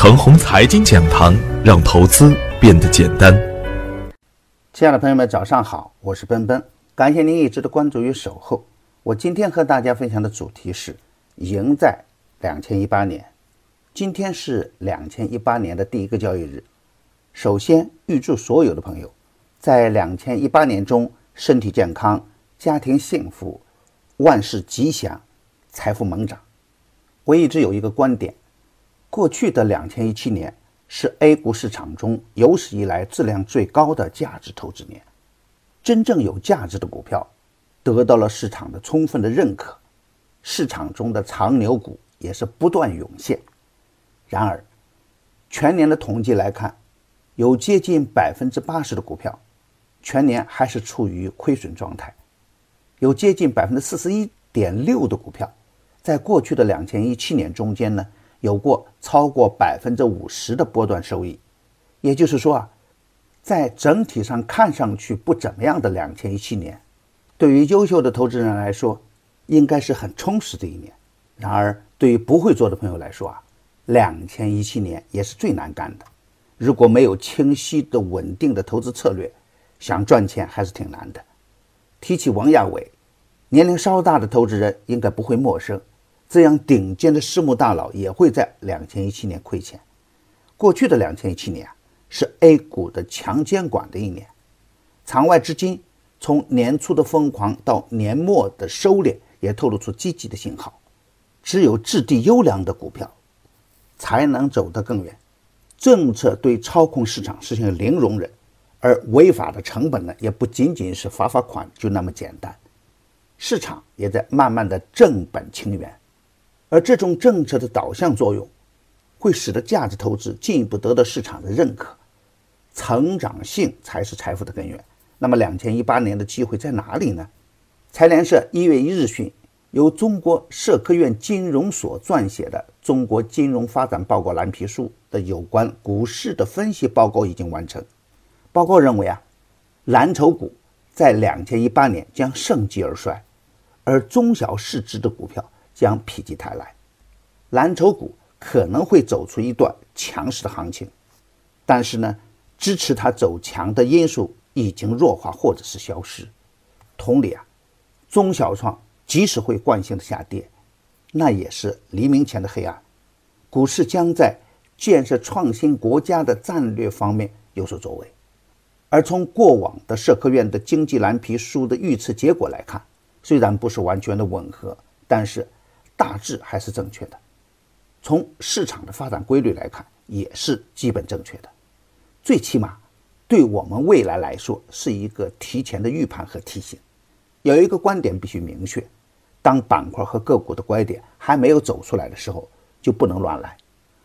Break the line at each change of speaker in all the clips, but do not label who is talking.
程红财经讲堂，让投资变得简单。
亲爱的朋友们，早上好，我是奔奔，感谢您一直的关注与守候。我今天和大家分享的主题是赢在两千一八年。今天是两千一八年的第一个交易日。首先，预祝所有的朋友在两千一八年中身体健康，家庭幸福，万事吉祥，财富猛涨。我一直有一个观点，过去的两千一七年是 A 股市场中有史以来质量最高的价值投资年，真正有价值的股票得到了市场的充分的认可，市场中的长牛股也是不断涌现。然而，全年的统计来看，有接近百分之八十的股票全年还是处于亏损状态，有接近百分之四十一点六的股票。在过去的两千一七年中间呢，有过超过百分之五十的波段收益，也就是说啊，在整体上看上去不怎么样的两千一七年，对于优秀的投资人来说，应该是很充实的一年。然而，对于不会做的朋友来说啊，两千一七年也是最难干的。如果没有清晰的、稳定的投资策略，想赚钱还是挺难的。提起王亚伟，年龄稍大的投资人应该不会陌生。这样顶尖的私募大佬也会在两千一七年亏钱。过去的两千一七年啊，是 A 股的强监管的一年，场外资金从年初的疯狂到年末的收敛，也透露出积极的信号。只有质地优良的股票，才能走得更远。政策对操控市场实行零容忍，而违法的成本呢，也不仅仅是罚罚款就那么简单。市场也在慢慢的正本清源。而这种政策的导向作用，会使得价值投资进一步得到市场的认可。成长性才是财富的根源。那么，两千一八年的机会在哪里呢？财联社一月一日讯，由中国社科院金融所撰写的《中国金融发展报告蓝皮书》的有关股市的分析报告已经完成。报告认为啊，蓝筹股在两千一八年将盛极而衰，而中小市值的股票。将否极泰来，蓝筹股可能会走出一段强势的行情，但是呢，支持它走强的因素已经弱化或者是消失。同理啊，中小创即使会惯性的下跌，那也是黎明前的黑暗。股市将在建设创新国家的战略方面有所作为，而从过往的社科院的经济蓝皮书的预测结果来看，虽然不是完全的吻合，但是。大致还是正确的，从市场的发展规律来看，也是基本正确的。最起码，对我们未来来说是一个提前的预判和提醒。有一个观点必须明确：当板块和个股的拐点还没有走出来的时候，就不能乱来；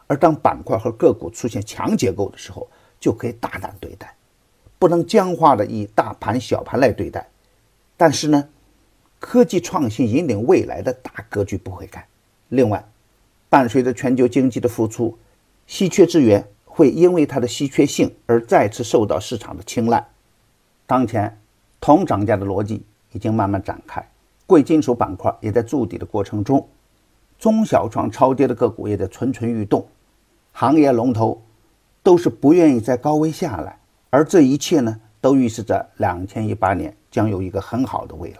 而当板块和个股出现强结构的时候，就可以大胆对待，不能僵化的以大盘小盘来对待。但是呢？科技创新引领未来的大格局不会改。另外，伴随着全球经济的复苏，稀缺资源会因为它的稀缺性而再次受到市场的青睐。当前，铜涨价的逻辑已经慢慢展开，贵金属板块也在筑底的过程中，中小创超跌的个股也在蠢蠢欲动，行业龙头都是不愿意在高位下来，而这一切呢，都预示着两千一八年将有一个很好的未来。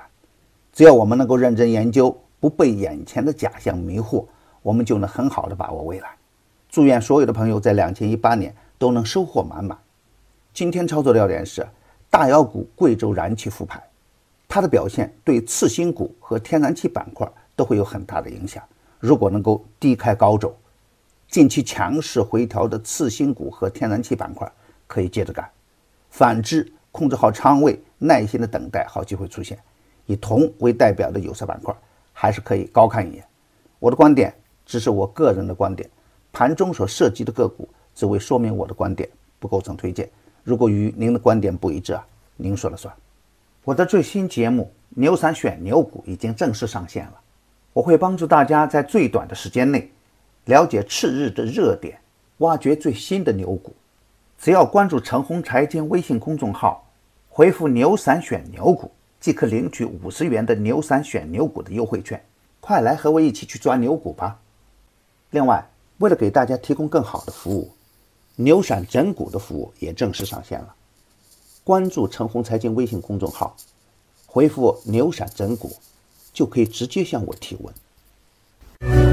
只要我们能够认真研究，不被眼前的假象迷惑，我们就能很好的把握未来。祝愿所有的朋友在两千一八年都能收获满满。今天操作的要点是大妖股贵州燃气复牌，它的表现对次新股和天然气板块都会有很大的影响。如果能够低开高走，近期强势回调的次新股和天然气板块可以接着干。反之，控制好仓位，耐心的等待好机会出现。以铜为代表的有色板块还是可以高看一眼。我的观点只是我个人的观点，盘中所涉及的个股只为说明我的观点，不构成推荐。如果与您的观点不一致啊，您说了算。我的最新节目《牛散选牛股》已经正式上线了，我会帮助大家在最短的时间内了解次日的热点，挖掘最新的牛股。只要关注陈红财经微信公众号，回复“牛散选牛股”。即可领取五十元的牛散选牛股的优惠券，快来和我一起去抓牛股吧！另外，为了给大家提供更好的服务，牛散整股的服务也正式上线了。关注陈红财经微信公众号，回复“牛散整股”，就可以直接向我提问。